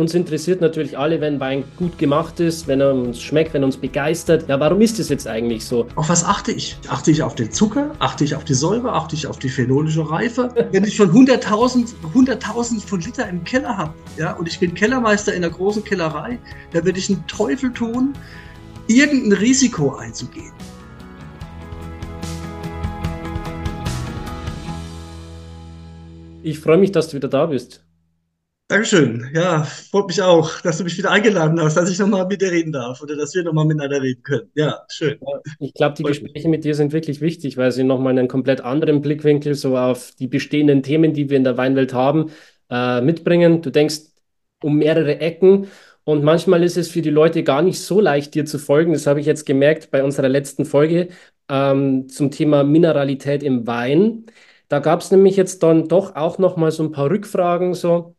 Uns interessiert natürlich alle, wenn Wein gut gemacht ist, wenn er uns schmeckt, wenn er uns begeistert. Ja, warum ist das jetzt eigentlich so? Auf was achte ich? Achte ich auf den Zucker? Achte ich auf die Säure? Achte ich auf die phenolische Reife? wenn ich schon 100.000 100.000 von Liter im Keller habe, ja, und ich bin Kellermeister in einer großen Kellerei, da würde ich einen Teufel tun, irgendein Risiko einzugehen. Ich freue mich, dass du wieder da bist. Dankeschön. Ja, freut mich auch, dass du mich wieder eingeladen hast, dass ich nochmal mit dir reden darf oder dass wir nochmal miteinander reden können. Ja, schön. Ich glaube, die Gespräche mit dir sind wirklich wichtig, weil sie nochmal einen komplett anderen Blickwinkel so auf die bestehenden Themen, die wir in der Weinwelt haben, äh, mitbringen. Du denkst um mehrere Ecken und manchmal ist es für die Leute gar nicht so leicht, dir zu folgen. Das habe ich jetzt gemerkt bei unserer letzten Folge ähm, zum Thema Mineralität im Wein. Da gab es nämlich jetzt dann doch auch nochmal so ein paar Rückfragen so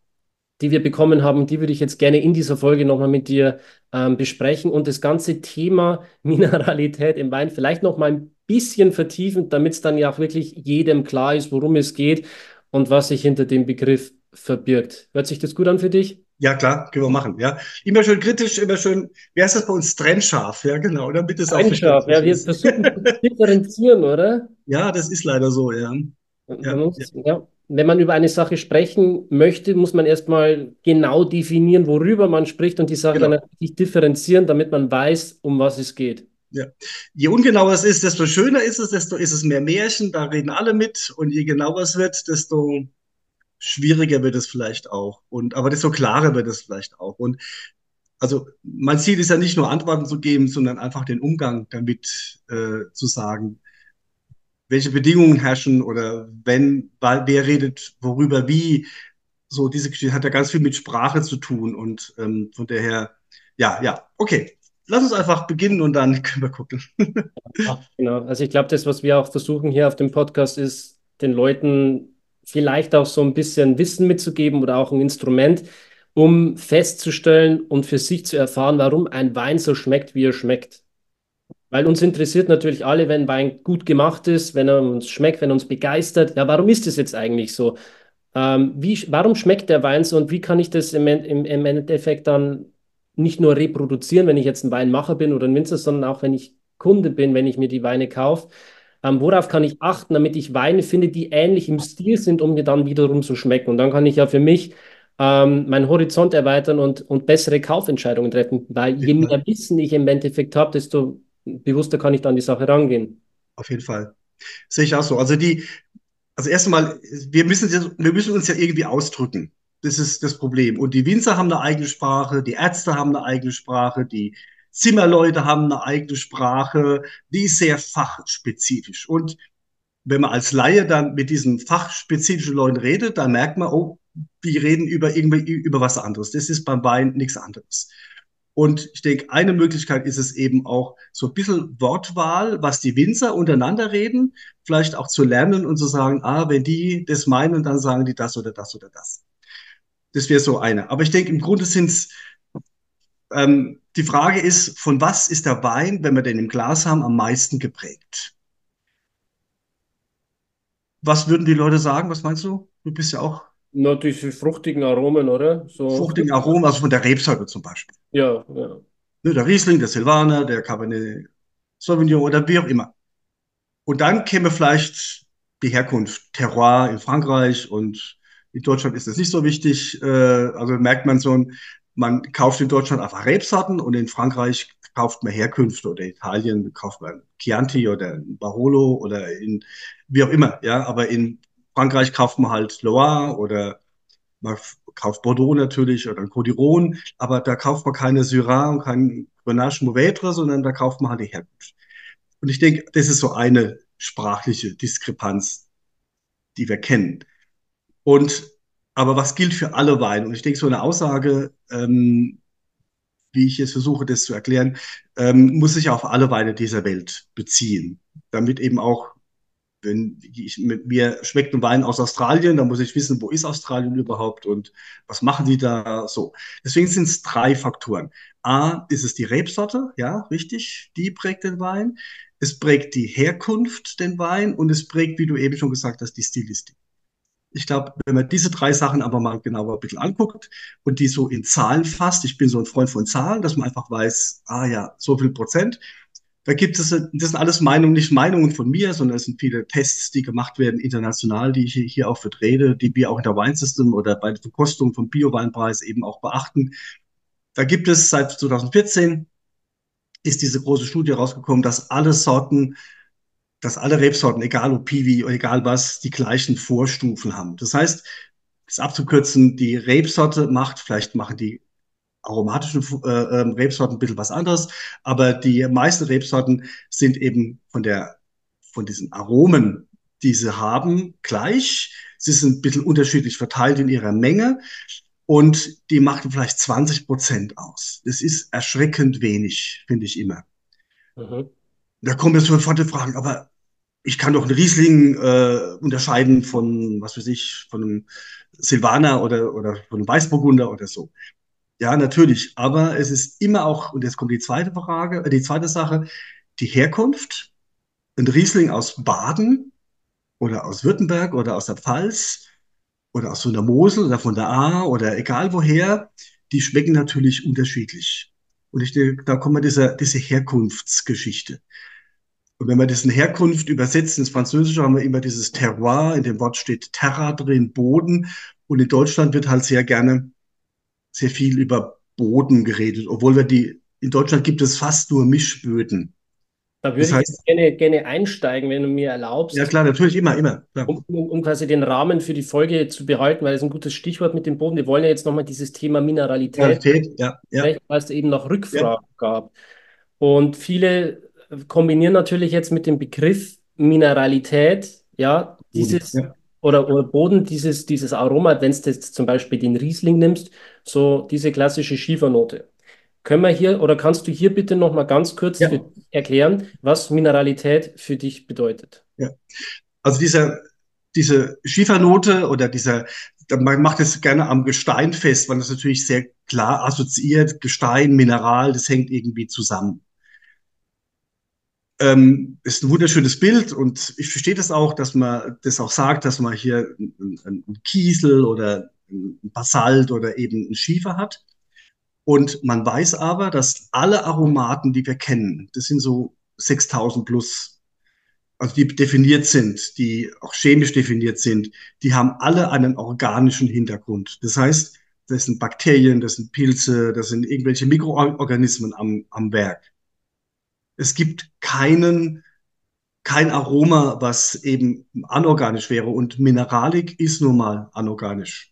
die wir bekommen haben. Die würde ich jetzt gerne in dieser Folge nochmal mit dir ähm, besprechen und das ganze Thema Mineralität im Wein vielleicht nochmal ein bisschen vertiefen, damit es dann ja auch wirklich jedem klar ist, worum es geht und was sich hinter dem Begriff verbirgt. Hört sich das gut an für dich? Ja, klar, können wir machen, ja. Immer schön kritisch, immer schön, wie heißt das bei uns? Trennscharf, ja, genau, damit es auch Trennscharf, ja, wir versuchen zu differenzieren, oder? Ja, das ist leider so, ja. Ja, ja. ja wenn man über eine Sache sprechen möchte, muss man erstmal genau definieren, worüber man spricht und die Sache genau. dann natürlich differenzieren, damit man weiß, um was es geht. Ja. Je ungenauer es ist, desto schöner ist es, desto ist es mehr Märchen, da reden alle mit. Und je genauer es wird, desto schwieriger wird es vielleicht auch. Und, aber desto klarer wird es vielleicht auch. Und also mein Ziel ist ja nicht nur Antworten zu geben, sondern einfach den Umgang damit äh, zu sagen, welche Bedingungen herrschen oder wenn, wer redet worüber wie. So, diese Geschichte hat ja ganz viel mit Sprache zu tun und ähm, von daher, ja, ja, okay. Lass uns einfach beginnen und dann können wir gucken. ja, genau. Also ich glaube, das, was wir auch versuchen hier auf dem Podcast, ist, den Leuten vielleicht auch so ein bisschen Wissen mitzugeben oder auch ein Instrument, um festzustellen und für sich zu erfahren, warum ein Wein so schmeckt, wie er schmeckt. Weil uns interessiert natürlich alle, wenn Wein gut gemacht ist, wenn er uns schmeckt, wenn er uns begeistert. Ja, warum ist das jetzt eigentlich so? Ähm, wie, warum schmeckt der Wein so und wie kann ich das im, im, im Endeffekt dann nicht nur reproduzieren, wenn ich jetzt ein Weinmacher bin oder ein Winzer, sondern auch wenn ich Kunde bin, wenn ich mir die Weine kaufe? Ähm, worauf kann ich achten, damit ich Weine finde, die ähnlich im Stil sind, um mir dann wiederum zu schmecken? Und dann kann ich ja für mich ähm, meinen Horizont erweitern und, und bessere Kaufentscheidungen treffen. Weil je mehr Wissen ich im Endeffekt habe, desto bewusster kann ich dann die Sache rangehen. Auf jeden Fall. Sehe ich auch so. Also die, also erstmal, wir müssen, wir müssen uns ja irgendwie ausdrücken. Das ist das Problem. Und die Winzer haben eine eigene Sprache, die Ärzte haben eine eigene Sprache, die Zimmerleute haben eine eigene Sprache, die ist sehr fachspezifisch. Und wenn man als Laie dann mit diesen fachspezifischen Leuten redet, dann merkt man, oh, die reden über irgendwie über was anderes. Das ist beim Wein nichts anderes. Und ich denke, eine Möglichkeit ist es eben auch so ein bisschen Wortwahl, was die Winzer untereinander reden, vielleicht auch zu lernen und zu sagen, ah, wenn die das meinen, dann sagen die das oder das oder das. Das wäre so eine. Aber ich denke, im Grunde sind es, ähm, die Frage ist, von was ist der Wein, wenn wir den im Glas haben, am meisten geprägt? Was würden die Leute sagen? Was meinst du? Du bist ja auch na, diese fruchtigen Aromen, oder? So. Fruchtigen Aromen, also von der Rebsorte zum Beispiel. Ja, ja. Ne, der Riesling, der Silvaner, der Cabernet Sauvignon oder wie auch immer. Und dann käme vielleicht die Herkunft, Terroir in Frankreich und in Deutschland ist das nicht so wichtig. Äh, also merkt man so, man kauft in Deutschland einfach Rebsorten und in Frankreich kauft man Herkünfte oder in Italien kauft man Chianti oder Barolo oder in wie auch immer. Ja, aber in Frankreich kauft man halt Loire oder man kauft Bordeaux natürlich oder Codiron, aber da kauft man keine Syrah und kein Grenache Mourvèdre, sondern da kauft man halt die Herkunft. Und ich denke, das ist so eine sprachliche Diskrepanz, die wir kennen. Und aber was gilt für alle Weine? Und ich denke, so eine Aussage, ähm, wie ich jetzt versuche, das zu erklären, ähm, muss sich auf alle Weine dieser Welt beziehen, damit eben auch wenn ich mit mir schmeckt ein Wein aus Australien, dann muss ich wissen, wo ist Australien überhaupt und was machen die da so. Deswegen sind es drei Faktoren. A, ist es die Rebsorte, ja, richtig, die prägt den Wein. Es prägt die Herkunft den Wein und es prägt, wie du eben schon gesagt hast, die Stilistik. Ich glaube, wenn man diese drei Sachen aber mal genauer ein bisschen anguckt und die so in Zahlen fasst, ich bin so ein Freund von Zahlen, dass man einfach weiß, ah ja, so viel Prozent. Da gibt es, das sind alles Meinungen, nicht Meinungen von mir, sondern es sind viele Tests, die gemacht werden international, die ich hier auch vertrete, die wir auch in der Wine System oder bei der Verkostung vom Bio-Weinpreis eben auch beachten. Da gibt es seit 2014 ist diese große Studie rausgekommen, dass alle Sorten, dass alle Rebsorten, egal ob Piwi oder egal was, die gleichen Vorstufen haben. Das heißt, das abzukürzen, die Rebsorte macht, vielleicht machen die aromatischen äh, ähm, Rebsorten ein bisschen was anderes, aber die meisten Rebsorten sind eben von der, von diesen Aromen, die sie haben, gleich. Sie sind ein bisschen unterschiedlich verteilt in ihrer Menge und die machen vielleicht 20 Prozent aus. Das ist erschreckend wenig, finde ich immer. Mhm. Da kommen jetzt sofort die Fragen, aber ich kann doch einen Riesling äh, unterscheiden von, was weiß ich, von einem Silvaner oder, oder von einem Weißburgunder oder so. Ja, natürlich. Aber es ist immer auch, und jetzt kommt die zweite Frage, äh, die zweite Sache, die Herkunft. Ein Riesling aus Baden oder aus Württemberg oder aus der Pfalz oder aus so einer Mosel oder von der A oder egal woher, die schmecken natürlich unterschiedlich. Und ich denke, da kommt man dieser, diese Herkunftsgeschichte. Und wenn wir diesen Herkunft übersetzen ins Französische, haben wir immer dieses Terroir, in dem Wort steht Terra drin, Boden. Und in Deutschland wird halt sehr gerne sehr viel über Boden geredet, obwohl wir die, in Deutschland gibt es fast nur Mischböden. Da würde das heißt, ich jetzt gerne, gerne einsteigen, wenn du mir erlaubst. Ja, klar, natürlich, immer, immer. Um, um, um, quasi den Rahmen für die Folge zu behalten, weil das ist ein gutes Stichwort mit dem Boden. Wir wollen ja jetzt nochmal dieses Thema Mineralität, Mineralität ja, ja. weil es eben noch Rückfragen ja. gab. Und viele kombinieren natürlich jetzt mit dem Begriff Mineralität, ja, dieses ja. Oder, oder Boden, dieses, dieses Aroma, wenn du jetzt zum Beispiel den Riesling nimmst, so diese klassische Schiefernote. Können wir hier oder kannst du hier bitte noch mal ganz kurz ja. erklären, was Mineralität für dich bedeutet? Ja, also dieser, diese Schiefernote oder dieser, man macht es gerne am Gestein fest, weil das natürlich sehr klar assoziiert, Gestein, Mineral, das hängt irgendwie zusammen. Ähm, ist ein wunderschönes Bild und ich verstehe das auch, dass man das auch sagt, dass man hier einen, Kiesel oder Basalt oder eben ein Schiefer hat. Und man weiß aber, dass alle Aromaten, die wir kennen, das sind so 6000 plus, also die definiert sind, die auch chemisch definiert sind, die haben alle einen organischen Hintergrund. Das heißt, das sind Bakterien, das sind Pilze, das sind irgendwelche Mikroorganismen am, am Werk. Es gibt keinen, kein Aroma, was eben anorganisch wäre. Und Mineralik ist nun mal anorganisch.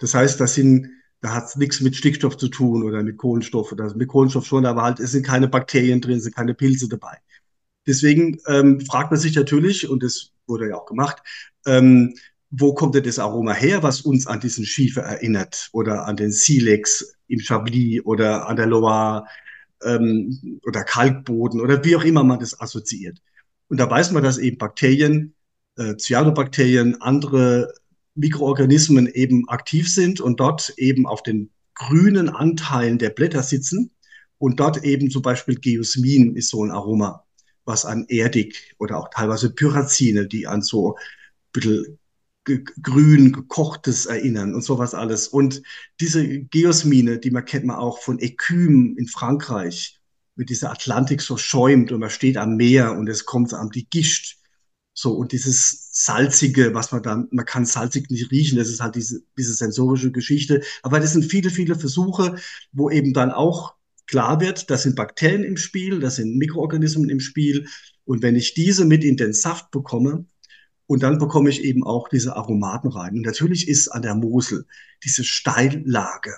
Das heißt, das sind da hat es nichts mit Stickstoff zu tun oder mit Kohlenstoff oder mit Kohlenstoff schon, aber halt es sind keine Bakterien drin, es sind keine Pilze dabei. Deswegen ähm, fragt man sich natürlich, und das wurde ja auch gemacht, ähm, wo kommt denn das Aroma her, was uns an diesen Schiefer erinnert oder an den Silex im Chablis oder an der Loire ähm, oder Kalkboden oder wie auch immer man das assoziiert. Und da weiß man, dass eben Bakterien, äh, Cyanobakterien, andere Mikroorganismen eben aktiv sind und dort eben auf den grünen Anteilen der Blätter sitzen und dort eben zum Beispiel Geosmin ist so ein Aroma, was an erdig oder auch teilweise Pyrazine, die an so ein bisschen grün gekochtes erinnern und sowas alles. Und diese Geosmine, die man kennt man auch von Ecüm in Frankreich, mit dieser Atlantik so schäumt und man steht am Meer und es kommt am die Gischt so, und dieses Salzige, was man dann, man kann salzig nicht riechen, das ist halt diese, diese sensorische Geschichte. Aber das sind viele, viele Versuche, wo eben dann auch klar wird, das sind Bakterien im Spiel, das sind Mikroorganismen im Spiel. Und wenn ich diese mit in den Saft bekomme, und dann bekomme ich eben auch diese Aromaten rein. Und natürlich ist an der Mosel diese Steillage,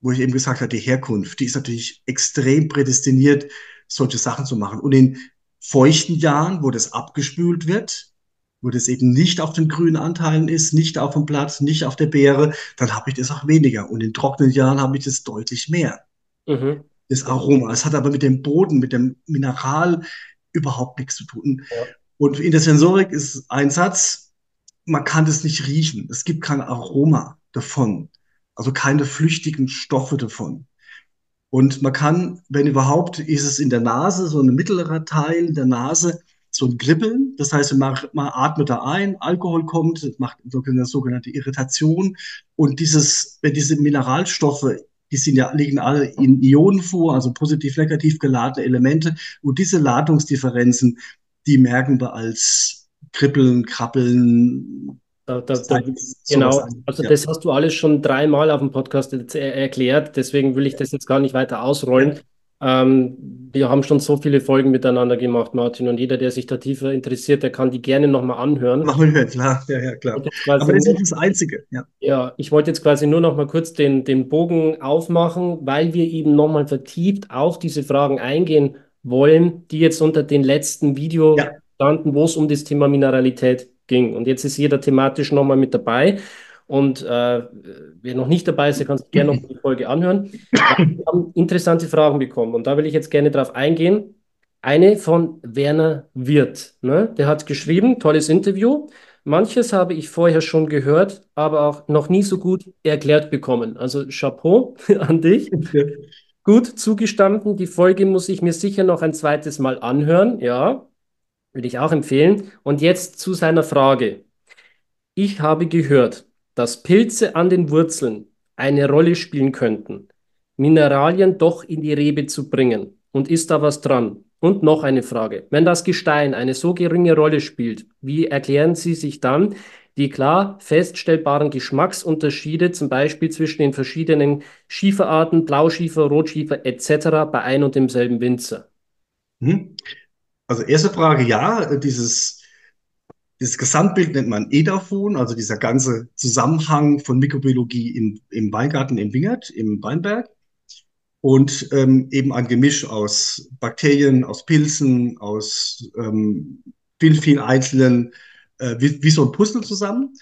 wo ich eben gesagt habe, die Herkunft, die ist natürlich extrem prädestiniert, solche Sachen zu machen. Und in feuchten Jahren, wo das abgespült wird, wo das eben nicht auf den grünen Anteilen ist, nicht auf dem Blatt, nicht auf der Beere, dann habe ich das auch weniger. Und in trockenen Jahren habe ich das deutlich mehr. Mhm. Das Aroma. Es hat aber mit dem Boden, mit dem Mineral überhaupt nichts zu tun. Ja. Und in der Sensorik ist ein Satz, man kann das nicht riechen. Es gibt kein Aroma davon. Also keine flüchtigen Stoffe davon. Und man kann, wenn überhaupt, ist es in der Nase, so ein mittlerer Teil der Nase, so ein Kribbeln. Das heißt, man, man atmet da ein, Alkohol kommt, das macht eine sogenannte Irritation. Und dieses, wenn diese Mineralstoffe, die sind ja, liegen alle in Ionen vor, also positiv, negativ geladene Elemente. Und diese Ladungsdifferenzen, die merken wir als Kribbeln, Krabbeln, da, da, da, genau, also ja. das hast du alles schon dreimal auf dem Podcast erklärt, deswegen will ich das jetzt gar nicht weiter ausrollen. Ähm, wir haben schon so viele Folgen miteinander gemacht, Martin, und jeder, der sich da tiefer interessiert, der kann die gerne nochmal anhören. Machen wir, klar, ja, ja, klar. Aber das ist das Einzige, ja. Ja, ich wollte jetzt quasi nur noch mal kurz den, den Bogen aufmachen, weil wir eben nochmal vertieft auf diese Fragen eingehen wollen, die jetzt unter den letzten Video ja. standen, wo es um das Thema Mineralität ging. Und jetzt ist jeder thematisch nochmal mit dabei. Und äh, wer noch nicht dabei ist, der kann sich gerne noch die Folge anhören. Wir haben interessante Fragen bekommen und da will ich jetzt gerne drauf eingehen. Eine von Werner Wirth. Ne? Der hat geschrieben, tolles Interview. Manches habe ich vorher schon gehört, aber auch noch nie so gut erklärt bekommen. Also Chapeau an dich. Gut zugestanden. Die Folge muss ich mir sicher noch ein zweites Mal anhören. Ja, würde ich auch empfehlen. Und jetzt zu seiner Frage. Ich habe gehört, dass Pilze an den Wurzeln eine Rolle spielen könnten, Mineralien doch in die Rebe zu bringen. Und ist da was dran? Und noch eine Frage. Wenn das Gestein eine so geringe Rolle spielt, wie erklären Sie sich dann die klar feststellbaren Geschmacksunterschiede, zum Beispiel zwischen den verschiedenen Schieferarten, Blauschiefer, Rotschiefer etc. bei ein und demselben Winzer? Mhm. Also erste Frage, ja, dieses, dieses Gesamtbild nennt man EDAFON, also dieser ganze Zusammenhang von Mikrobiologie im, im Weingarten im Wingert, im Weinberg. Und ähm, eben ein Gemisch aus Bakterien, aus Pilzen, aus ähm, vielen, vielen einzelnen, äh, wie, wie so ein Puzzle zusammen.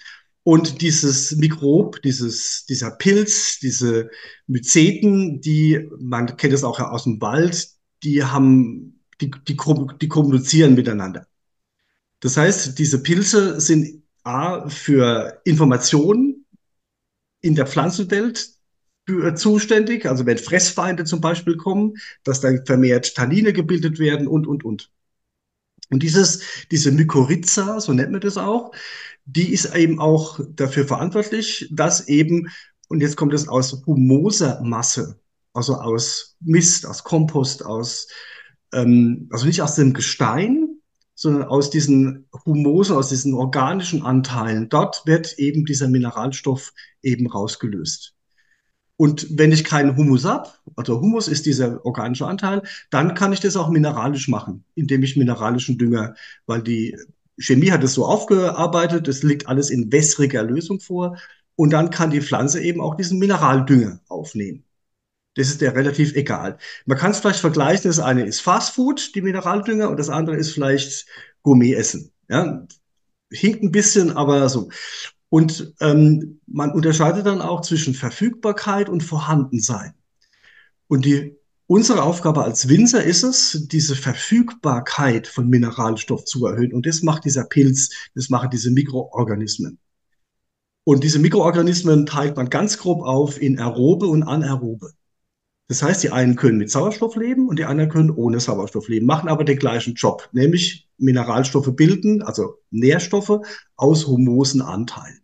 Und dieses Mikrob, dieses, dieser Pilz, diese Myzeten, die, man kennt es auch aus dem Wald, die haben die, die, die kommunizieren miteinander. Das heißt, diese Pilze sind A für Informationen in der Pflanzenwelt zuständig, also wenn Fressfeinde zum Beispiel kommen, dass dann vermehrt Tannine gebildet werden und, und, und. Und dieses, diese Mykorrhiza, so nennt man das auch, die ist eben auch dafür verantwortlich, dass eben, und jetzt kommt es aus humoser Masse, also aus Mist, aus Kompost, aus ähm, also nicht aus dem Gestein, sondern aus diesen Humosen, aus diesen organischen Anteilen. Dort wird eben dieser Mineralstoff eben rausgelöst. Und wenn ich keinen Humus habe, also Humus ist dieser organische Anteil, dann kann ich das auch mineralisch machen, indem ich mineralischen Dünger, weil die Chemie hat es so aufgearbeitet, es liegt alles in wässriger Lösung vor. Und dann kann die Pflanze eben auch diesen Mineraldünger aufnehmen. Das ist der relativ egal. Man kann es vielleicht vergleichen, das eine ist Fastfood, die Mineraldünger, und das andere ist vielleicht Gourmet-Essen. Ja? Hinkt ein bisschen, aber so. Und ähm, man unterscheidet dann auch zwischen Verfügbarkeit und Vorhandensein. Und die, unsere Aufgabe als Winzer ist es, diese Verfügbarkeit von Mineralstoff zu erhöhen. Und das macht dieser Pilz, das machen diese Mikroorganismen. Und diese Mikroorganismen teilt man ganz grob auf in aerobe und anaerobe. Das heißt, die einen können mit Sauerstoff leben und die anderen können ohne Sauerstoff leben, machen aber den gleichen Job, nämlich Mineralstoffe bilden, also Nährstoffe aus humosen Anteilen.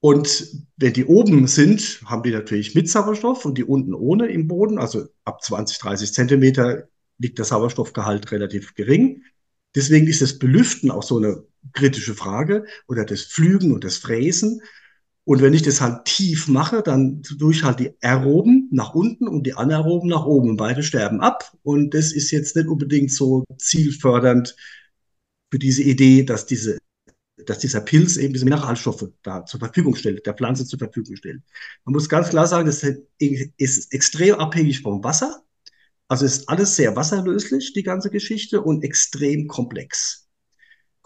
Und wenn die oben sind, haben die natürlich mit Sauerstoff und die unten ohne im Boden, also ab 20, 30 Zentimeter liegt der Sauerstoffgehalt relativ gering. Deswegen ist das Belüften auch so eine kritische Frage oder das Pflügen und das Fräsen. Und wenn ich das halt tief mache, dann tue ich halt die Aeroben nach unten und die Anaeroben nach oben. Und beide sterben ab. Und das ist jetzt nicht unbedingt so zielfördernd für diese Idee, dass diese dass dieser Pilz eben diese Mineralstoffe da zur Verfügung stellt, der Pflanze zur Verfügung stellt. Man muss ganz klar sagen, das ist extrem abhängig vom Wasser. Also ist alles sehr wasserlöslich, die ganze Geschichte, und extrem komplex.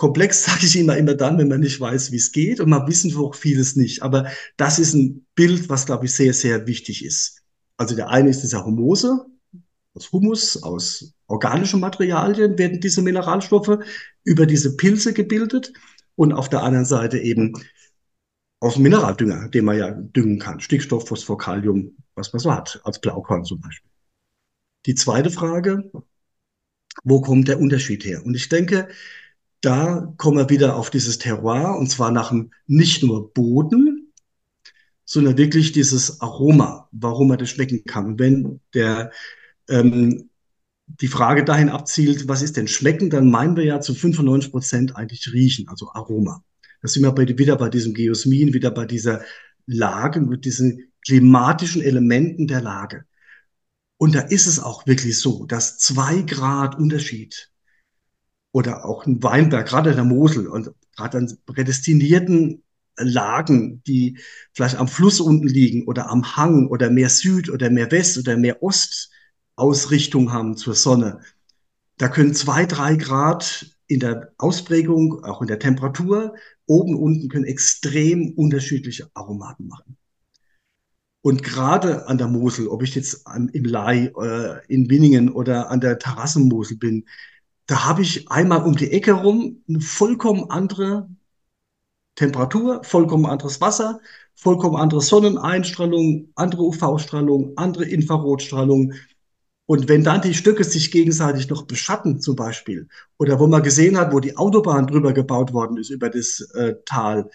Komplex sage ich immer, immer dann, wenn man nicht weiß, wie es geht und man wissen auch vieles nicht. Aber das ist ein Bild, was, glaube ich, sehr, sehr wichtig ist. Also der eine ist dieser Humose, aus Humus, aus organischen Materialien werden diese Mineralstoffe über diese Pilze gebildet und auf der anderen Seite eben aus Mineraldünger, den man ja düngen kann. Stickstoff, Phosphor, Kalium, was man so hat, als Blaukorn zum Beispiel. Die zweite Frage, wo kommt der Unterschied her? Und ich denke, da kommen wir wieder auf dieses Terroir und zwar nach dem nicht nur Boden, sondern wirklich dieses Aroma, warum man das schmecken kann. Wenn der ähm, die Frage dahin abzielt, was ist denn schmecken, dann meinen wir ja zu 95 Prozent eigentlich riechen, also Aroma. Da sind wir bei, wieder bei diesem Geosmin, wieder bei dieser Lage, mit diesen klimatischen Elementen der Lage. Und da ist es auch wirklich so, dass zwei Grad Unterschied oder auch ein Weinberg, gerade der Mosel und gerade an prädestinierten Lagen, die vielleicht am Fluss unten liegen oder am Hang oder mehr Süd oder mehr West oder mehr Ost Ausrichtung haben zur Sonne. Da können zwei, drei Grad in der Ausprägung, auch in der Temperatur, oben, unten können extrem unterschiedliche Aromaten machen. Und gerade an der Mosel, ob ich jetzt im Lai, äh, in Winningen oder an der Terrassenmosel bin, da habe ich einmal um die Ecke rum eine vollkommen andere Temperatur, vollkommen anderes Wasser, vollkommen andere Sonneneinstrahlung, andere UV-Strahlung, andere Infrarotstrahlung. Und wenn dann die Stücke sich gegenseitig noch beschatten, zum Beispiel, oder wo man gesehen hat, wo die Autobahn drüber gebaut worden ist, über das äh, Tal,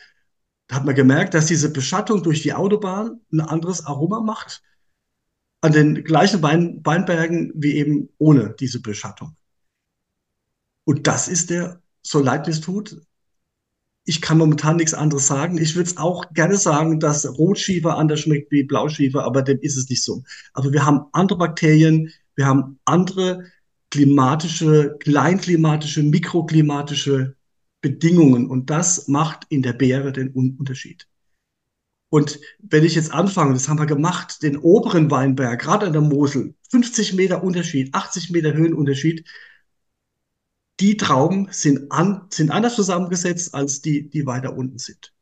da hat man gemerkt, dass diese Beschattung durch die Autobahn ein anderes Aroma macht an den gleichen Wein Weinbergen wie eben ohne diese Beschattung. Und das ist der, so leid es tut, ich kann momentan nichts anderes sagen. Ich würde es auch gerne sagen, dass Rotschiefer anders schmeckt wie Blauschiefer, aber dem ist es nicht so. Aber wir haben andere Bakterien, wir haben andere klimatische, kleinklimatische, mikroklimatische Bedingungen und das macht in der Beere den Unterschied. Und wenn ich jetzt anfange, das haben wir gemacht, den oberen Weinberg, gerade an der Mosel, 50 Meter Unterschied, 80 Meter Höhenunterschied, die Trauben sind, an, sind anders zusammengesetzt als die, die weiter unten sind.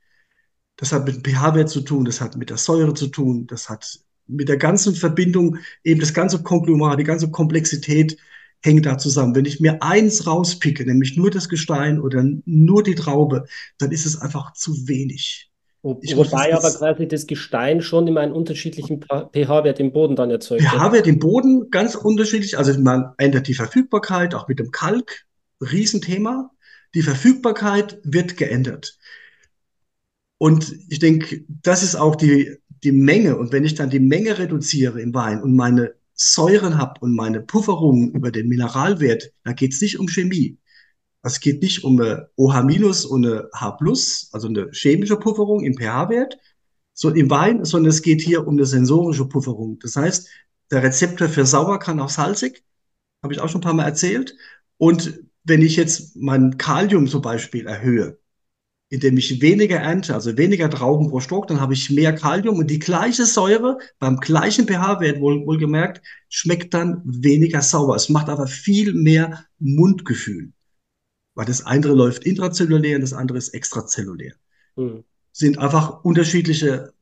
Das hat mit dem pH-Wert zu tun, das hat mit der Säure zu tun, das hat mit der ganzen Verbindung, eben das ganze Konglomerat, die ganze Komplexität hängt da zusammen. Wenn ich mir eins rauspicke, nämlich nur das Gestein oder nur die Traube, dann ist es einfach zu wenig. Ich Wobei aber quasi das Gestein schon immer einen unterschiedlichen pH-Wert im Boden dann erzeugt. pH-Wert im Boden ganz unterschiedlich. Also man ändert die Verfügbarkeit, auch mit dem Kalk. Riesenthema. Die Verfügbarkeit wird geändert. Und ich denke, das ist auch die, die Menge. Und wenn ich dann die Menge reduziere im Wein und meine Säuren habe und meine Pufferung über den Mineralwert, da geht es nicht um Chemie. Es geht nicht um eine OH- und eine H+, also eine chemische Pufferung im pH-Wert, so im Wein, sondern es geht hier um eine sensorische Pufferung. Das heißt, der Rezeptor für sauer kann auch salzig, habe ich auch schon ein paar Mal erzählt. Und wenn ich jetzt mein Kalium zum Beispiel erhöhe, indem ich weniger ernte, also weniger Trauben pro Stock, dann habe ich mehr Kalium und die gleiche Säure beim gleichen pH-Wert wohl, wohlgemerkt schmeckt dann weniger sauer. Es macht aber viel mehr Mundgefühl, weil das eine läuft intrazellulär und das andere ist extrazellulär. Mhm. Sind einfach unterschiedliche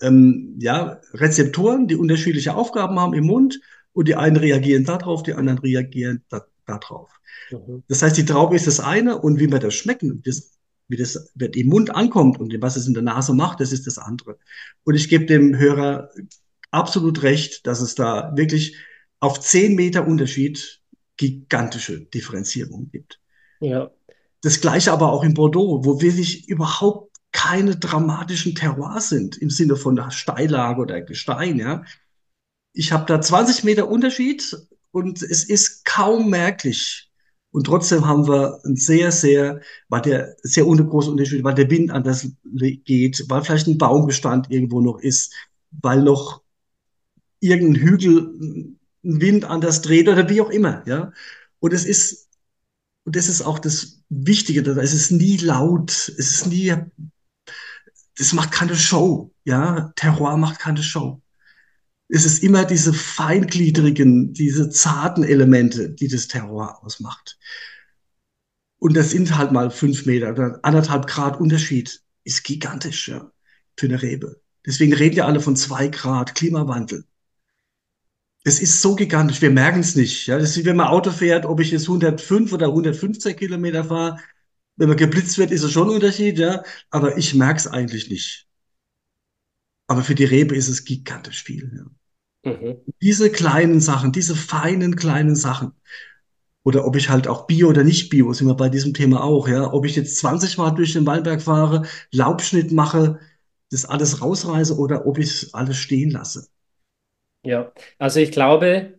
ähm, ja, Rezeptoren, die unterschiedliche Aufgaben haben im Mund und die einen reagieren darauf, die anderen reagieren da, darauf. Mhm. Das heißt, die Traube ist das eine und wie wir das schmecken, das, wie das wird im Mund ankommt und was es in der Nase macht, das ist das andere. Und ich gebe dem Hörer absolut recht, dass es da wirklich auf zehn Meter Unterschied gigantische Differenzierungen gibt. Ja. Das gleiche aber auch in Bordeaux, wo wirklich überhaupt keine dramatischen Terroirs sind im Sinne von der Steillage oder Gestein. Ja. Ich habe da 20 Meter Unterschied und es ist kaum merklich, und trotzdem haben wir ein sehr, sehr, weil der sehr große Unterschied, weil der Wind anders geht, weil vielleicht ein Baumbestand irgendwo noch ist, weil noch irgendein Hügel ein Wind anders dreht oder wie auch immer, ja. Und es ist, und das ist auch das Wichtige, es ist nie laut, es ist nie, es macht keine Show, ja. Terror macht keine Show es ist immer diese feingliedrigen, diese zarten Elemente, die das Terror ausmacht. Und das sind halt mal fünf Meter oder anderthalb Grad Unterschied. Ist gigantisch, ja, für eine Rebe. Deswegen reden ja alle von zwei Grad Klimawandel. Es ist so gigantisch, wir merken es nicht. Ja, das ist wie wenn man Auto fährt, ob ich jetzt 105 oder 115 Kilometer fahre. Wenn man geblitzt wird, ist es schon ein Unterschied, ja. Aber ich merke es eigentlich nicht. Aber für die Rebe ist es gigantisch viel. Ja. Mhm. Diese kleinen Sachen, diese feinen kleinen Sachen. Oder ob ich halt auch Bio oder nicht Bio, sind wir bei diesem Thema auch, ja. Ob ich jetzt 20 Mal durch den Weinberg fahre, Laubschnitt mache, das alles rausreiße oder ob ich alles stehen lasse. Ja, also ich glaube,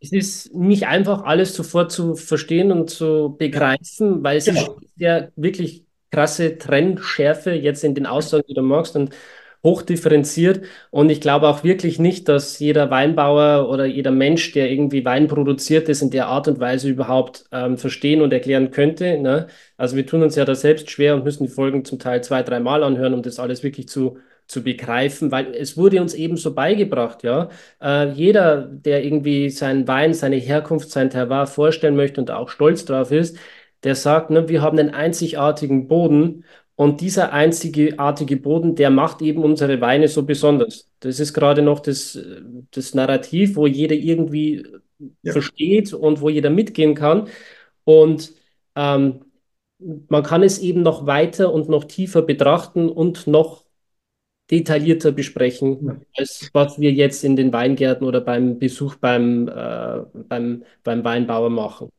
es ist nicht einfach, alles sofort zu verstehen und zu begreifen, weil es ist Genau. ja wirklich krasse Trennschärfe jetzt in den Aussagen, die du magst und hochdifferenziert. Und ich glaube auch wirklich nicht, dass jeder Weinbauer oder jeder Mensch, der irgendwie Wein produziert, das in der Art und Weise überhaupt ähm, verstehen und erklären könnte. Ne? Also wir tun uns ja da selbst schwer und müssen die Folgen zum Teil zwei, dreimal anhören, um das alles wirklich zu, zu begreifen, weil es wurde uns eben so beigebracht, ja. Äh, jeder, der irgendwie seinen Wein, seine Herkunft, sein Terroir vorstellen möchte und auch stolz drauf ist, der sagt, ne, wir haben einen einzigartigen Boden und dieser einzigartige Boden, der macht eben unsere Weine so besonders. Das ist gerade noch das, das Narrativ, wo jeder irgendwie Ja. versteht und wo jeder mitgehen kann. Und ähm, man kann es eben noch weiter und noch tiefer betrachten und noch detaillierter besprechen, Ja. als was wir jetzt in den Weingärten oder beim Besuch beim, äh, beim, beim Weinbauer machen.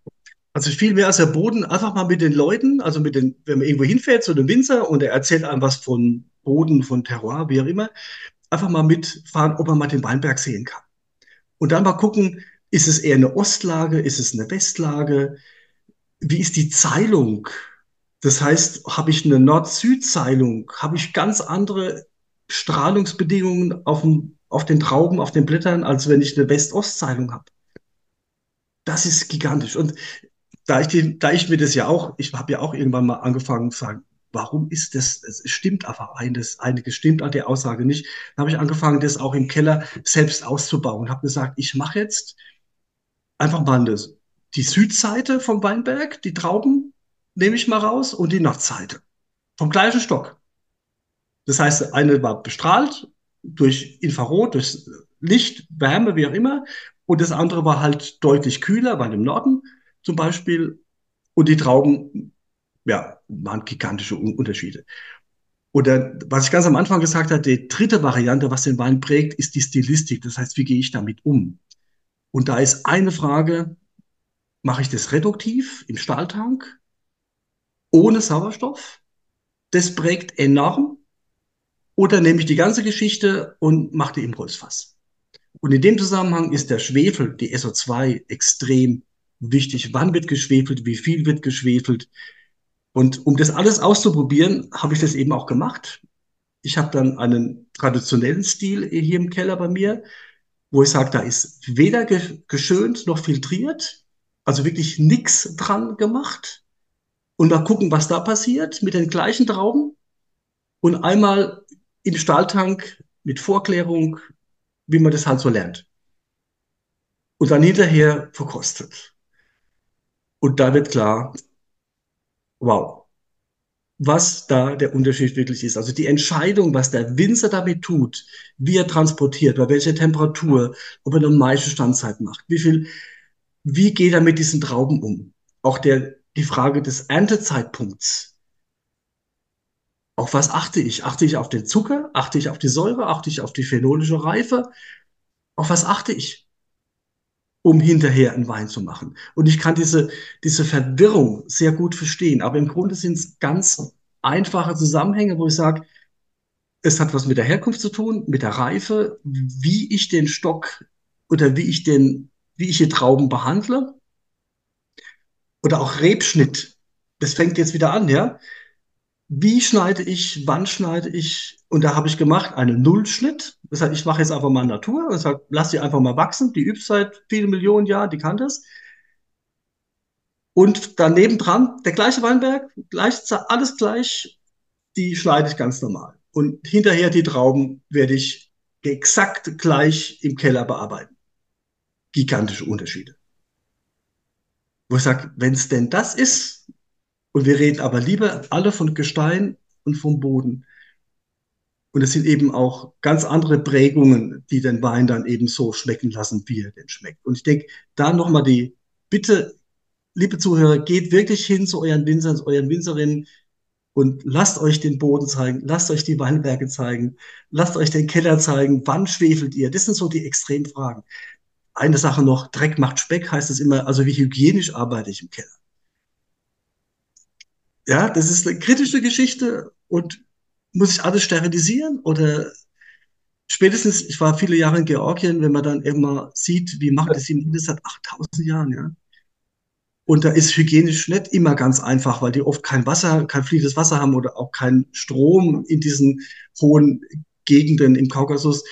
Also viel mehr als der Boden, einfach mal mit den Leuten, also mit den, wenn man irgendwo hinfährt zu einem Winzer und er erzählt einem was von Boden, von Terroir, wie auch immer, einfach mal mitfahren, ob man mal den Weinberg sehen kann. Und dann mal gucken, ist es eher eine Ostlage, ist es eine Westlage, wie ist die Zeilung? Das heißt, habe ich eine Nord-Süd-Zeilung, habe ich ganz andere Strahlungsbedingungen auf, dem, auf den Trauben, auf den Blättern, als wenn ich eine West-Ost-Zeilung habe. Das ist gigantisch. Und da ich, den, da ich mir das ja auch, ich habe ja auch irgendwann mal angefangen zu sagen, warum ist das, es stimmt einfach eines, einiges stimmt an der Aussage nicht. Dann habe ich angefangen, das auch im Keller selbst auszubauen. Habe gesagt, ich mache jetzt einfach mal das, die Südseite vom Weinberg, die Trauben nehme ich mal raus und die Nordseite vom gleichen Stock. Das heißt, eine war bestrahlt durch Infrarot, durch Licht, Wärme, wie auch immer. Und das andere war halt deutlich kühler, weil im Norden zum Beispiel. Und die Trauben, ja, waren gigantische Unterschiede. Oder was ich ganz am Anfang gesagt habe, die dritte Variante, was den Wein prägt, ist die Stilistik. Das heißt, wie gehe ich damit um? Und da ist eine Frage, mache ich das reduktiv im Stahltank, ohne Sauerstoff? Das prägt enorm. Oder nehme ich die ganze Geschichte und mache die im Holzfass? Und in dem Zusammenhang ist der Schwefel, die SO2, extrem wichtig. Wann wird geschwefelt? Wie viel wird geschwefelt? Und um das alles auszuprobieren, habe ich das eben auch gemacht. Ich habe dann einen traditionellen Stil hier im Keller bei mir, wo ich sage, da ist weder geschönt noch filtriert, also wirklich nichts dran gemacht. Und mal gucken, was da passiert mit den gleichen Trauben. Und einmal im Stahltank mit Vorklärung, wie man das halt so lernt. Und dann hinterher verkostet. Und da wird klar, wow, was da der Unterschied wirklich ist. Also die Entscheidung, was der Winzer damit tut, wie er transportiert, bei welcher Temperatur, ob er eine Maischestandzeit macht, wie viel, wie geht er mit diesen Trauben um? Auch der, die Frage des Erntezeitpunkts. Auf was achte ich? Achte ich auf den Zucker? Achte ich auf die Säure? Achte ich auf die phenolische Reife? Auf was achte ich? Um hinterher einen Wein zu machen. Und ich kann diese, diese Verwirrung sehr gut verstehen. Aber im Grunde sind es ganz einfache Zusammenhänge, wo ich sage, es hat was mit der Herkunft zu tun, mit der Reife, wie ich den Stock oder wie ich den, wie ich die Trauben behandle. Oder auch Rebschnitt. Das fängt jetzt wieder an, ja. Wie schneide ich, wann schneide ich? Und da habe ich gemacht einen Nullschnitt. Das heißt, ich mache jetzt einfach mal Natur. Das heißt, lass die einfach mal wachsen. Die übt seit vielen Millionen Jahren, die kann das. Und daneben dran, der gleiche Weinberg, gleich, alles gleich, die schneide ich ganz normal. Und hinterher die Trauben werde ich exakt gleich im Keller bearbeiten. Gigantische Unterschiede. Wo ich sage, wenn es denn das ist, und wir reden aber lieber alle von Gestein und vom Boden. Und es sind eben auch ganz andere Prägungen, die den Wein dann eben so schmecken lassen, wie er denn schmeckt. Und ich denke, da nochmal die Bitte, liebe Zuhörer, geht wirklich hin zu euren Winzern, zu euren Winzerinnen und lasst euch den Boden zeigen, lasst euch die Weinberge zeigen, lasst euch den Keller zeigen, wann schwefelt ihr? Das sind so die Extremfragen. eine Sache noch, Dreck macht Speck, heißt es immer, also wie hygienisch arbeite ich im Keller. Ja, das ist eine kritische Geschichte und muss ich alles sterilisieren oder spätestens, ich war viele Jahre in Georgien, wenn man dann immer sieht, wie machen das die das seit 8000 Jahren, ja. Und da ist hygienisch nicht immer ganz einfach, weil die oft kein Wasser, kein fließendes Wasser haben oder auch keinen Strom in diesen hohen Gegenden im Kaukasus.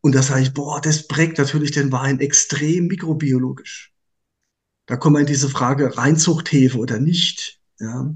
Und da sage ich, boah, das prägt natürlich den Wein extrem mikrobiologisch. Da kommen wir in diese Frage Reinzuchthefe oder nicht. Ja.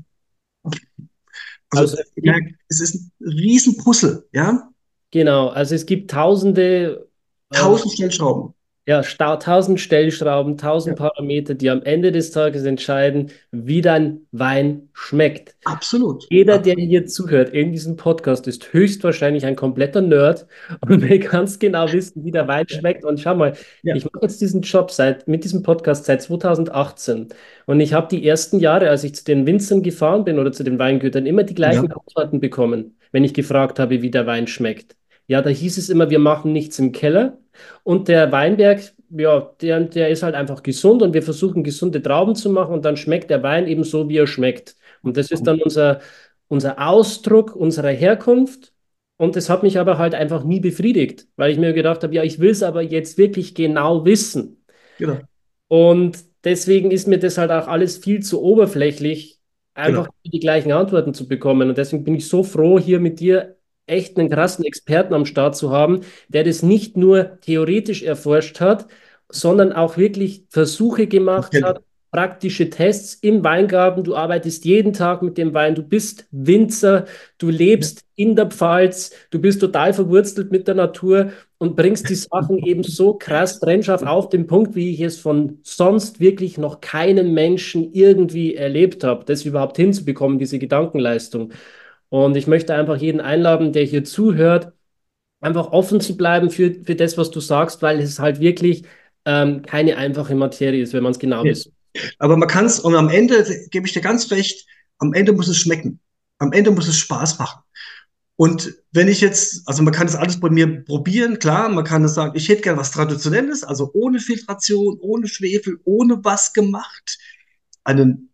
Also, also ja, es ist ein Riesenpuzzle, ja. Genau, also es gibt tausende. Tausend äh, Stellschrauben. Ja, tausend Stellschrauben, tausend ja. Parameter, die am Ende des Tages entscheiden, wie dein Wein schmeckt. Absolut. Jeder, der hier zuhört in diesem Podcast, ist höchstwahrscheinlich ein kompletter Nerd und will ganz genau wissen, wie der Wein schmeckt. Und schau mal, ja. ich mache jetzt diesen Job seit, mit diesem Podcast seit 2018 und ich habe die ersten Jahre, als ich zu den Winzern gefahren bin oder zu den Weingütern, immer die gleichen ja. Antworten bekommen, wenn ich gefragt habe, wie der Wein schmeckt. Ja, da hieß es immer, wir machen nichts im Keller. Und der Weinberg, ja, der, der ist halt einfach gesund und wir versuchen gesunde Trauben zu machen und dann schmeckt der Wein eben so, wie er schmeckt. Und das ist dann unser, unser Ausdruck unserer Herkunft. Und das hat mich aber halt einfach nie befriedigt, weil ich mir gedacht habe, ja, ich will es aber jetzt wirklich genau wissen. Genau. Und deswegen ist mir das halt auch alles viel zu oberflächlich, einfach genau. die gleichen Antworten zu bekommen. Und deswegen bin ich so froh, hier mit dir echt einen krassen Experten am Start zu haben, der das nicht nur theoretisch erforscht hat, sondern auch wirklich Versuche gemacht okay. hat, praktische Tests im Weingarten. Du arbeitest jeden Tag mit dem Wein, du bist Winzer, du lebst in der Pfalz, du bist total verwurzelt mit der Natur und bringst die Sachen eben so krass trennscharf auf den Punkt, wie ich es von sonst wirklich noch keinem Menschen irgendwie erlebt habe, das überhaupt hinzubekommen, diese Gedankenleistung. Und ich möchte einfach jeden einladen, der hier zuhört, einfach offen zu bleiben für, für das, was du sagst, weil es halt wirklich ähm, keine einfache Materie ist, wenn man es genau ja. wissen. Aber man kann es, und am Ende gebe ich dir ganz recht, am Ende muss es schmecken. Am Ende muss es Spaß machen. Und wenn ich jetzt, also man kann das alles bei mir probieren, klar, man kann es sagen, ich hätte gerne was Traditionelles, also ohne Filtration, ohne Schwefel, ohne was gemacht. Einen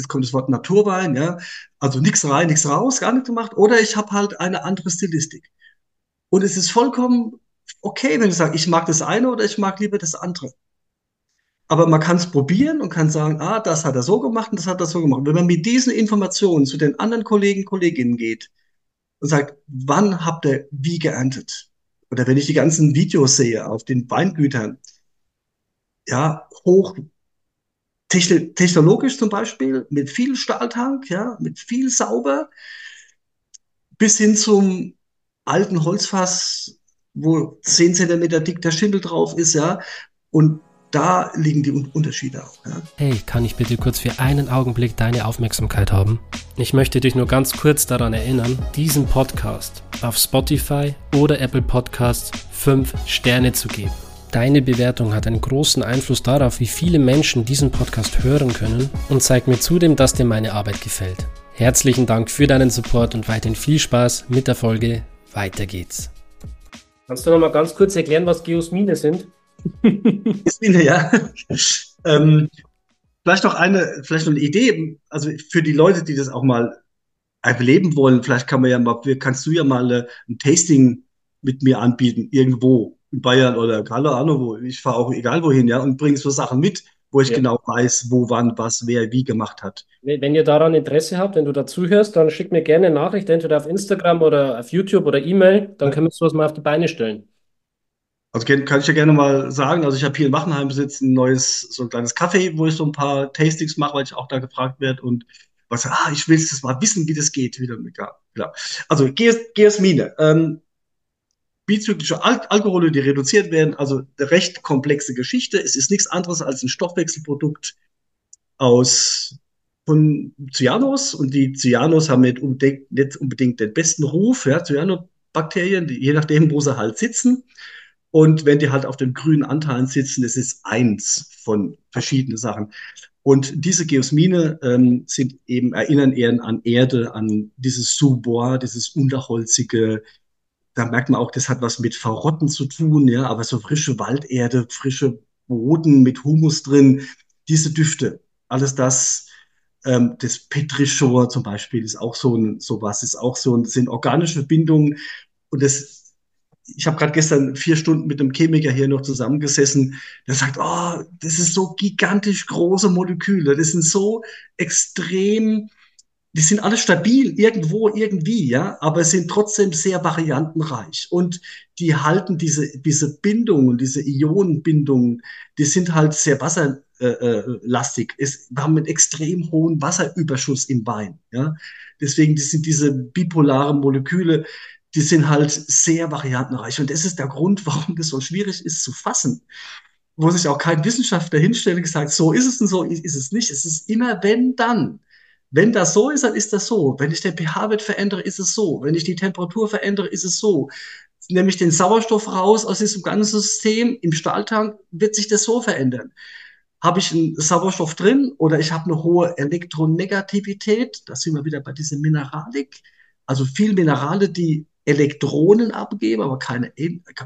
jetzt kommt das Wort Naturwein, ja, also nichts rein, nichts raus, gar nichts gemacht, oder ich habe halt eine andere Stilistik. Und es ist vollkommen okay, wenn ich sage, ich mag das eine oder ich mag lieber das andere. Aber man kann es probieren und kann sagen, ah, das hat er so gemacht und das hat er so gemacht. Wenn man mit diesen Informationen zu den anderen Kollegen, Kolleginnen geht und sagt, wann habt ihr wie geerntet? Oder wenn ich die ganzen Videos sehe auf den Weingütern, ja, hoch technologisch zum Beispiel, mit viel Stahltank, ja, mit viel sauber, bis hin zum alten Holzfass, wo 10 Zentimeter dick der Schindel drauf ist, ja, und da liegen die Unterschiede auch. Ja. Hey, kann ich bitte kurz für einen Augenblick deine Aufmerksamkeit haben? Ich möchte dich nur ganz kurz daran erinnern, diesen Podcast auf Spotify oder Apple Podcasts 5 Sterne zu geben. Deine Bewertung hat einen großen Einfluss darauf, wie viele Menschen diesen Podcast hören können und zeigt mir zudem, dass dir meine Arbeit gefällt. Herzlichen Dank für deinen Support und weiterhin viel Spaß mit der Folge. Weiter geht's. Kannst du noch mal ganz kurz erklären, was Geosmine sind? Geosmine, ja. ähm, vielleicht noch eine, vielleicht noch eine Idee, also für die Leute, die das auch mal erleben wollen, vielleicht kann man ja mal, kannst du ja mal äh, ein Tasting mit mir anbieten, irgendwo Bayern oder keine Ahnung wo. Ich fahre auch egal wohin, ja, und bringe so Sachen mit, wo ich ja. genau weiß, wo, wann, was, wer, wie gemacht hat. Wenn ihr daran Interesse habt, wenn du dazuhörst, dann schickt mir gerne eine Nachricht, entweder auf Instagram oder auf YouTube oder E-Mail, dann können wir sowas mal auf die Beine stellen. Also kann ich ja gerne mal sagen, also ich habe hier in Wachenheim besitzt ein neues, so ein kleines Café, wo ich so ein paar Tastings mache, weil ich auch da gefragt werde und was, ah, ich will das mal wissen, wie das geht. Wieder, ja, Also Geosmine. Ähm, bizyklische Al Alkohole, die reduziert werden, also recht komplexe Geschichte. Es ist nichts anderes als ein Stoffwechselprodukt aus von Cyanos und die Cyanos haben nicht unbedingt, nicht unbedingt den besten Ruf, ja, Cyanobakterien, je nachdem, wo sie halt sitzen. Und wenn die halt auf den grünen Anteilen sitzen, es ist eins von verschiedenen Sachen. Und diese Geosmine ähm, sind eben, erinnern eher an Erde, an dieses Subor, dieses unterholzige, da merkt man auch, das hat was mit Verrotten zu tun, ja, aber so frische Walderde, frische Boden mit Humus drin, diese Düfte, alles das, ähm, das Petrichor zum Beispiel ist auch so ein, sowas, ist auch so ein, sind organische Bindungen. Und das ich habe gerade gestern vier Stunden mit einem Chemiker hier noch zusammengesessen, der sagt, oh, das ist so gigantisch große Moleküle, das sind so extrem die sind alle stabil irgendwo, irgendwie, ja, aber sind trotzdem sehr variantenreich. Und die halten diese, diese Bindungen, diese Ionenbindungen, die sind halt sehr wasserlastig. Es, wir haben einen extrem hohen Wasserüberschuss im Wein, ja. Deswegen die sind diese bipolaren Moleküle, die sind halt sehr variantenreich. Und das ist der Grund, warum das so schwierig ist zu fassen. Wo sich auch kein Wissenschaftler hinstellt und sagt, so ist es und so ist es nicht. Es ist immer wenn dann. Wenn das so ist, dann ist das so. Wenn ich den pH-Wert verändere, ist es so. Wenn ich die Temperatur verändere, ist es so. Nehme ich den Sauerstoff raus aus diesem ganzen System im Stahltank, wird sich das so verändern. Habe ich einen Sauerstoff drin oder ich habe eine hohe Elektronegativität, da sind wir wieder bei dieser Mineralik, also viel Minerale, die Elektronen abgeben, aber keine,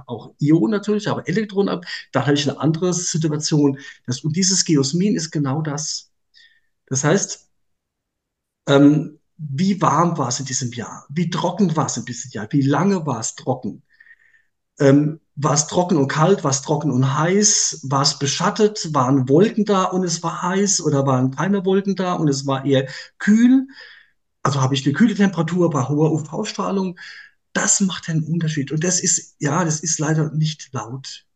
auch Ionen natürlich, aber Elektronen ab, da habe ich eine andere Situation. Und dieses Geosmin ist genau das. Das heißt, ähm, wie warm war es in diesem Jahr? Wie trocken war es in diesem Jahr? Wie lange war es trocken? Ähm, war es trocken und kalt? War es trocken und heiß? War es beschattet? Waren Wolken da und es war heiß? Oder waren keine Wolken da und es war eher kühl? Also habe ich eine kühle Temperatur bei hoher UV-Strahlung? Das macht einen Unterschied. Und das ist, ja, das ist leider nicht laut.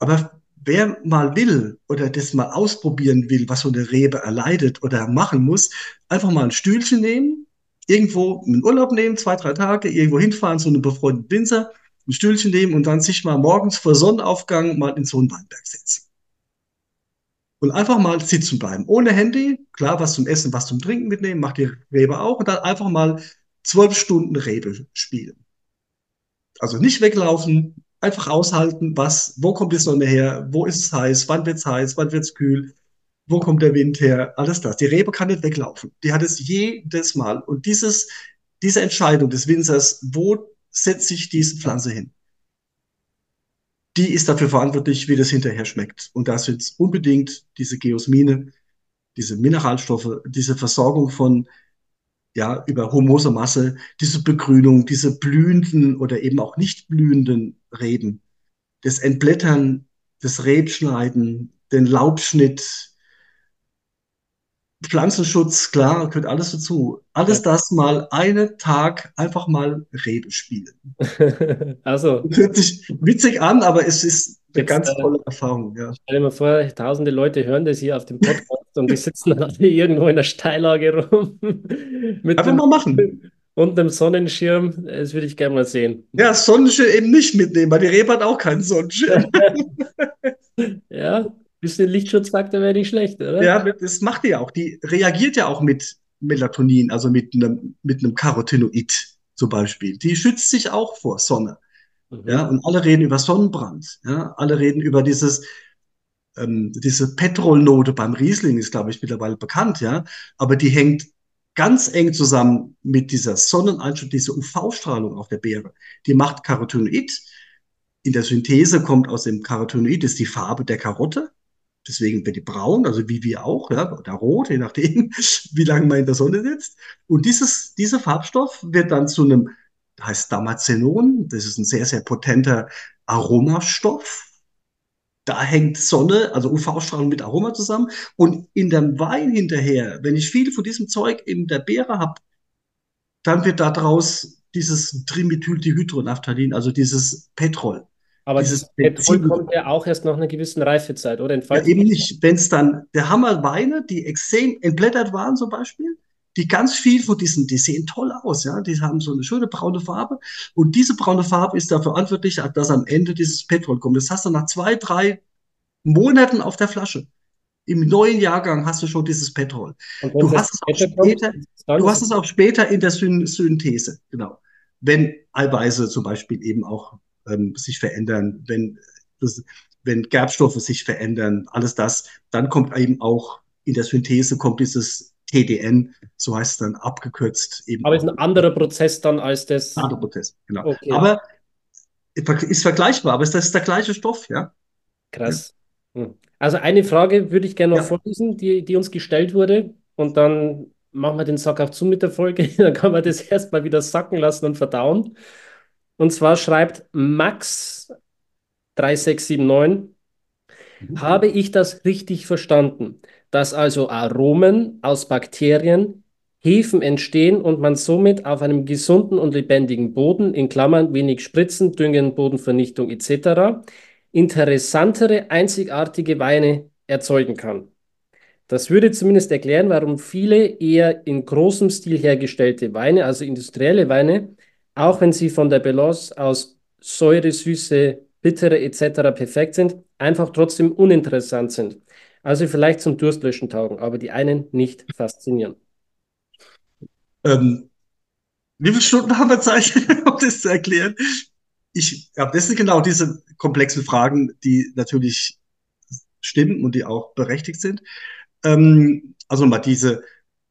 Aber wer mal will oder das mal ausprobieren will, was so eine Rebe erleidet oder machen muss, einfach mal ein Stühlchen nehmen, irgendwo einen Urlaub nehmen, zwei, drei Tage, irgendwo hinfahren zu einem befreundeten Winzer, ein Stühlchen nehmen und dann sich mal morgens vor Sonnenaufgang mal in so einen Weinberg setzen. Und einfach mal sitzen bleiben. Ohne Handy, klar, was zum Essen, was zum Trinken mitnehmen, macht die Rebe auch. Und dann einfach mal zwölf Stunden Rebe spielen. Also nicht weglaufen, einfach aushalten, was, wo kommt die Sonne her, wo ist es heiß, wann wird es heiß, wann wird es kühl, wo kommt der Wind her, alles das. Die Rebe kann nicht weglaufen. Die hat es jedes Mal. Und dieses, diese Entscheidung des Winzers, wo setze ich diese Pflanze hin, die ist dafür verantwortlich, wie das hinterher schmeckt. Und da sind unbedingt diese Geosmine, diese Mineralstoffe, diese Versorgung von ja, über humose Masse, diese Begrünung, diese blühenden oder eben auch nicht blühenden Reben, das Entblättern, das Rebschneiden, den Laubschnitt, Pflanzenschutz, klar, gehört alles dazu. Alles ja. das mal einen Tag einfach mal Rebe spielen. also. Hört sich witzig an, aber es ist eine Jetzt, ganz äh, tolle Erfahrung. Ja. Stell dir mal vor, tausende Leute hören das hier auf dem Podcast und die sitzen dann alle irgendwo in der Steillage rum. Einfach mal machen. Und einem Sonnenschirm, das würde ich gerne mal sehen. Ja, Sonnenschirm eben nicht mitnehmen, weil die Rebe hat auch keinen Sonnenschirm. ja, bisschen Lichtschutzfaktor wäre nicht schlecht, oder? Ja, das macht die ja auch. Die reagiert ja auch mit Melatonin, also mit einem, mit einem Carotinoid zum Beispiel. Die schützt sich auch vor Sonne. Mhm. Ja, und alle reden über Sonnenbrand. Ja, alle reden über dieses, ähm, diese Petrolnote beim Riesling ist, glaube ich, mittlerweile bekannt, ja. Aber die hängt ganz eng zusammen mit dieser Sonneneinstrahlung, dieser UV-Strahlung auf der Beere. Die macht Carotinoid. In der Synthese kommt aus dem Carotinoid, ist die Farbe der Karotte. Deswegen wird die braun, also wie wir auch, ja, oder rot, je nachdem, wie lange man in der Sonne sitzt. Und dieses, dieser Farbstoff wird dann zu einem, heißt Damazenon, das ist ein sehr, sehr potenter Aromastoff. Da hängt Sonne, also UV-Strahlung mit Aroma zusammen. Und in dem Wein hinterher, wenn ich viel von diesem Zeug in der Beere habe, dann wird daraus dieses Trimethyltihydronaphthalin, also dieses Petrol. Aber dieses Petrol kommt ja auch erst nach einer gewissen Reifezeit, oder? Ja, eben nicht. Wenn es dann, der Hammer Weine, die extrem entblättert waren zum Beispiel, die ganz viel von diesen, die sehen toll aus, ja, die haben so eine schöne braune Farbe und diese braune Farbe ist dafür verantwortlich, dass am Ende dieses Petrol kommt. Das hast du nach zwei, drei Monaten auf der Flasche. Im neuen Jahrgang hast du schon dieses Petrol. Du hast, es auch später, du hast es auch später in der Synthese, genau. Wenn Eiweiße zum Beispiel eben auch ähm, sich verändern, wenn, das, wenn Gerbstoffe sich verändern, alles das, dann kommt eben auch in der Synthese kommt dieses TDN, so heißt es dann abgekürzt. Eben Aber es ist ein anderer Prozess dann als das. Ein anderer Prozess, genau. Okay. Aber ist vergleichbar, aber das ist der gleiche Stoff, ja. Krass. Hm. Also eine Frage würde ich gerne noch ja. vorlesen, die, die uns gestellt wurde. Und dann machen wir den Sack auch zu mit der Folge. Dann kann man das erstmal wieder sacken lassen und verdauen. Und zwar schreibt Max 3679, mhm. habe ich das richtig verstanden, dass also Aromen aus Bakterien Hefen entstehen und man somit auf einem gesunden und lebendigen Boden, in Klammern wenig Spritzen, Düngen, Bodenvernichtung etc., interessantere, einzigartige Weine erzeugen kann. Das würde zumindest erklären, warum viele eher in großem Stil hergestellte Weine, also industrielle Weine, auch wenn sie von der Balance aus Säure, Süße, Bittere etc. perfekt sind, einfach trotzdem uninteressant sind. Also vielleicht zum Durstlöschen taugen, aber die einen nicht faszinieren. Ähm, wie viele Stunden haben wir Zeit, um das zu erklären? Ich, ja, das sind genau diese komplexen Fragen, die natürlich stimmen und die auch berechtigt sind. Ähm, also mal diese,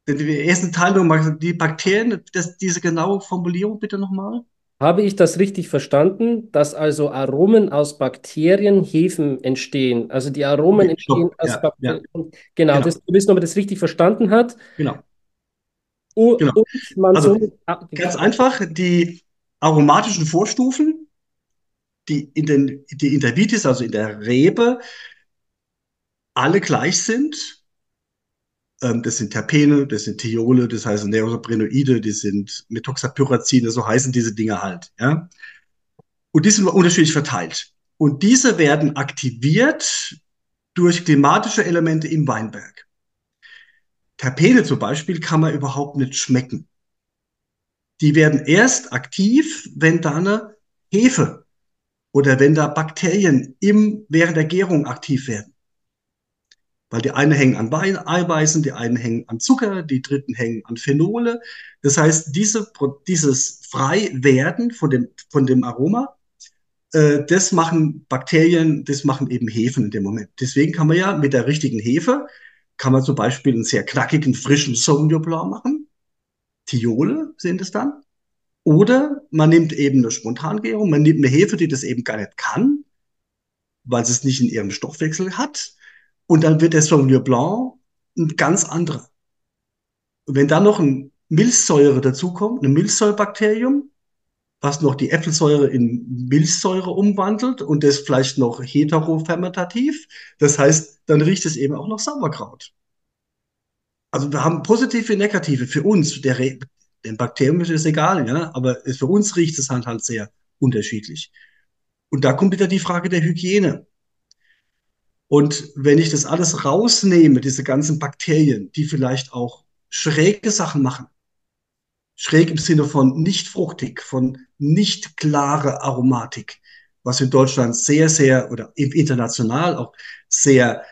den ersten Teil nochmal, die Bakterien, das, diese genaue Formulierung bitte nochmal. Habe ich das richtig verstanden, dass also Aromen aus Bakterien Hefen entstehen? Also die Aromen entstehen aus ja, Bakterien. Ja. Genau, genau. Das, du wissen, ob er das richtig verstanden hat. Genau. Oh, genau. also, so, ganz einfach, die aromatischen Vorstufen, die in, den, die in der Vitis, also in der Rebe, alle gleich sind das sind Terpene, das sind Thiole, das heißt Neosoprenoide, das sind Methoxapyrazine, so heißen diese Dinge halt. Ja? Und die sind unterschiedlich verteilt. Und diese werden aktiviert durch klimatische Elemente im Weinberg. Terpene zum Beispiel kann man überhaupt nicht schmecken. Die werden erst aktiv, wenn da eine Hefe oder wenn da Bakterien im, während der Gärung aktiv werden. Weil die einen hängen an Eiweißen, die einen hängen an Zucker, die dritten hängen an Phenole. Das heißt, diese, dieses Freiwerden von dem, von dem Aroma, äh, das machen Bakterien, das machen eben Hefen in dem Moment. Deswegen kann man ja mit der richtigen Hefe, kann man zum Beispiel einen sehr knackigen, frischen Sauvignon machen. Thiole sind es dann. Oder man nimmt eben eine Spontangärung, man nimmt eine Hefe, die das eben gar nicht kann, weil sie es nicht in ihrem Stoffwechsel hat und dann wird der Sauvignon Blanc ein ganz anderer. Und wenn dann noch ein Milchsäure dazukommt, ein Milchsäurebakterium, was noch die Äpfelsäure in Milchsäure umwandelt und das vielleicht noch heterofermentativ. Das heißt, dann riecht es eben auch noch Sauerkraut. Also wir haben positive und negative für uns. Der, den Bakterium ist es egal, ja, aber für uns riecht es halt, halt sehr unterschiedlich. Und da kommt wieder die Frage der Hygiene. Und wenn ich das alles rausnehme, diese ganzen Bakterien, die vielleicht auch schräge Sachen machen, schräg im Sinne von nicht fruchtig, von nicht klare Aromatik, was in Deutschland sehr, sehr oder international auch sehr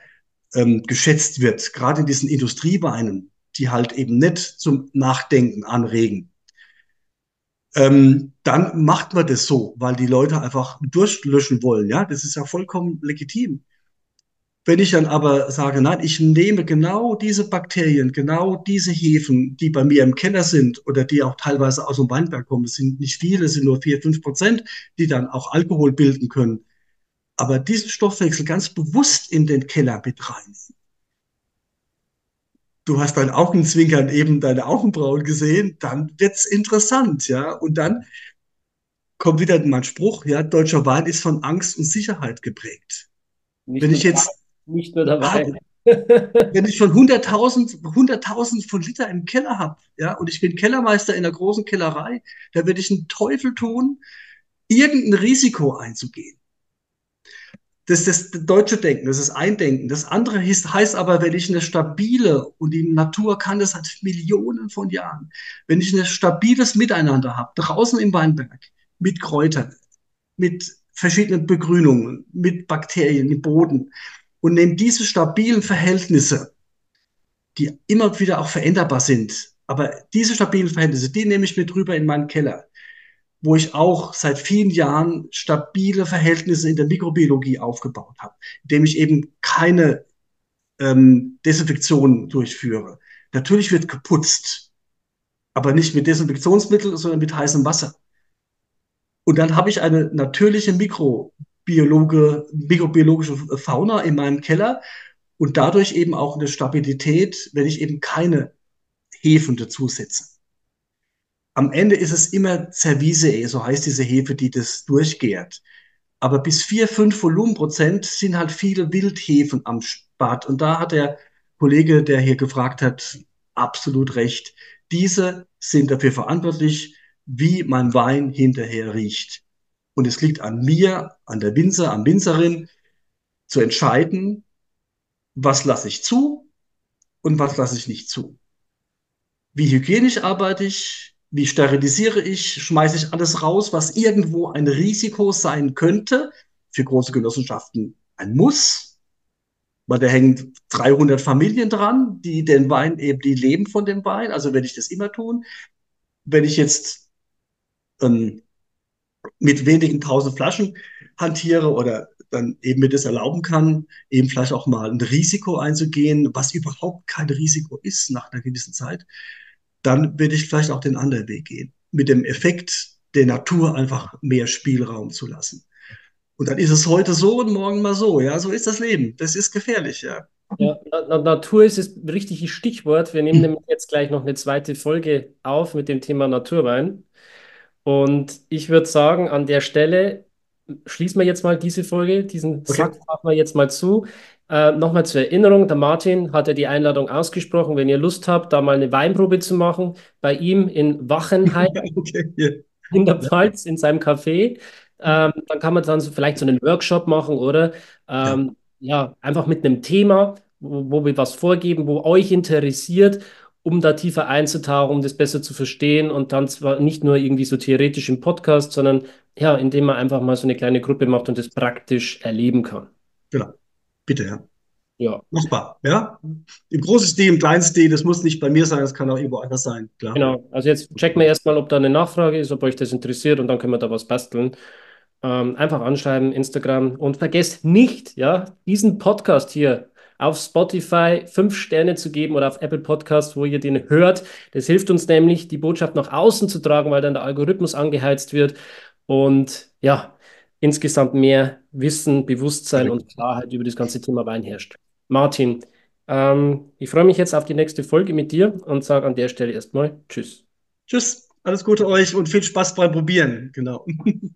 ähm, geschätzt wird, gerade in diesen Industrieweinen, die halt eben nicht zum Nachdenken anregen. Ähm, dann macht man das so, weil die Leute einfach durchlöschen wollen. Ja, das ist ja vollkommen legitim. Wenn ich dann aber sage, nein, ich nehme genau diese Bakterien, genau diese Hefen, die bei mir im Keller sind oder die auch teilweise aus dem Weinberg kommen, es sind nicht viele, es sind nur vier, fünf Prozent, die dann auch Alkohol bilden können. Aber diesen Stoffwechsel ganz bewusst in den Keller mit rein. Du hast dein Augenzwinkern eben deine Augenbrauen gesehen, dann wird's interessant, ja. Und dann kommt wieder mein Spruch, ja, deutscher Wein ist von Angst und Sicherheit geprägt. Nicht Wenn ich jetzt nicht nur dabei. Wenn ich von 100.000 100.000 von Liter im Keller habe, ja, und ich bin Kellermeister in einer großen Kellerei, da werde ich einen Teufel tun, irgendein Risiko einzugehen. Das ist das deutsche Denken, das ist ein Denken. Das andere heißt, heißt aber, wenn ich eine stabile, und die Natur kann das seit Millionen von Jahren, wenn ich ein stabiles Miteinander habe, draußen im Weinberg, mit Kräutern, mit verschiedenen Begrünungen, mit Bakterien im Boden, und nehme diese stabilen Verhältnisse, die immer wieder auch veränderbar sind, aber diese stabilen Verhältnisse, die nehme ich mit rüber in meinen Keller, wo ich auch seit vielen Jahren stabile Verhältnisse in der Mikrobiologie aufgebaut habe, indem ich eben keine ähm, Desinfektion durchführe. Natürlich wird geputzt, aber nicht mit Desinfektionsmittel, sondern mit heißem Wasser. Und dann habe ich eine natürliche Mikrobiologe, mikrobiologische Fauna in meinem Keller und dadurch eben auch eine Stabilität, wenn ich eben keine Hefen dazusetze. Am Ende ist es immer Cervisee, so heißt diese Hefe, die das durchgärt. Aber bis vier, fünf Volumenprozent sind halt viele Wildhefen am Start. Und da hat der Kollege, der hier gefragt hat, absolut recht. Diese sind dafür verantwortlich, wie mein Wein hinterher riecht. Und es liegt an mir, an der Winzer, an Winzerin, zu entscheiden, was lasse ich zu und was lasse ich nicht zu. Wie hygienisch arbeite ich, wie sterilisiere ich, schmeiße ich alles raus, was irgendwo ein Risiko sein könnte, für große Genossenschaften ein Muss, weil da hängen 300 Familien dran, die den Wein eben, die leben von dem Wein, also werde ich das immer tun. Wenn ich jetzt ähm, mit wenigen tausend Flaschen hantiere oder dann eben mir das erlauben kann, eben vielleicht auch mal ein Risiko einzugehen, was überhaupt kein Risiko ist nach einer gewissen Zeit, dann würde ich vielleicht auch den anderen Weg gehen. Mit dem Effekt der Natur einfach mehr Spielraum zu lassen. Und dann ist es heute so und morgen mal so. Ja, so ist das Leben. Das ist gefährlich, ja. Ja, Na Natur ist das richtige Stichwort. Wir nehmen nämlich jetzt gleich noch eine zweite Folge auf mit dem Thema Naturwein. Und ich würde sagen, an der Stelle schließen wir jetzt mal diese Folge, diesen Okay. Sack machen wir jetzt mal zu. Äh, nochmal zur Erinnerung, der Martin hat ja die Einladung ausgesprochen, wenn ihr Lust habt, da mal eine Weinprobe zu machen, bei ihm in Wachenheim Okay, hier. in der Pfalz, in seinem Café. Ähm, dann kann man dann so, vielleicht so einen Workshop machen, oder? Ja, Ähm, ja, einfach mit einem Thema, wo, wo wir was vorgeben, wo euch interessiert, um da tiefer einzutauchen, um das besser zu verstehen und dann zwar nicht nur irgendwie so theoretisch im Podcast, sondern ja, indem man einfach mal so eine kleine Gruppe macht und das praktisch erleben kann. genau. Bitte, ja. Ja, Machbar, ja. Im großen Stil, im kleinen Stil, das muss nicht bei mir sein, das kann auch irgendwo anders sein, klar. genau. Also jetzt checken wir erstmal, ob da eine Nachfrage ist, ob euch das interessiert und dann können wir da was basteln. Ähm, einfach anschreiben, Instagram und vergesst nicht, ja, diesen Podcast hier auf Spotify fünf Sterne zu geben oder auf Apple Podcast, wo ihr den hört. Das hilft uns nämlich, die Botschaft nach außen zu tragen, weil dann der Algorithmus angeheizt wird und ja, insgesamt mehr Wissen, Bewusstsein und Klarheit über das ganze Thema Wein herrscht. Martin, ähm, ich freue mich jetzt auf die nächste Folge mit dir und sage an der Stelle erstmal Tschüss. Tschüss, alles Gute euch und viel Spaß beim Probieren. Genau.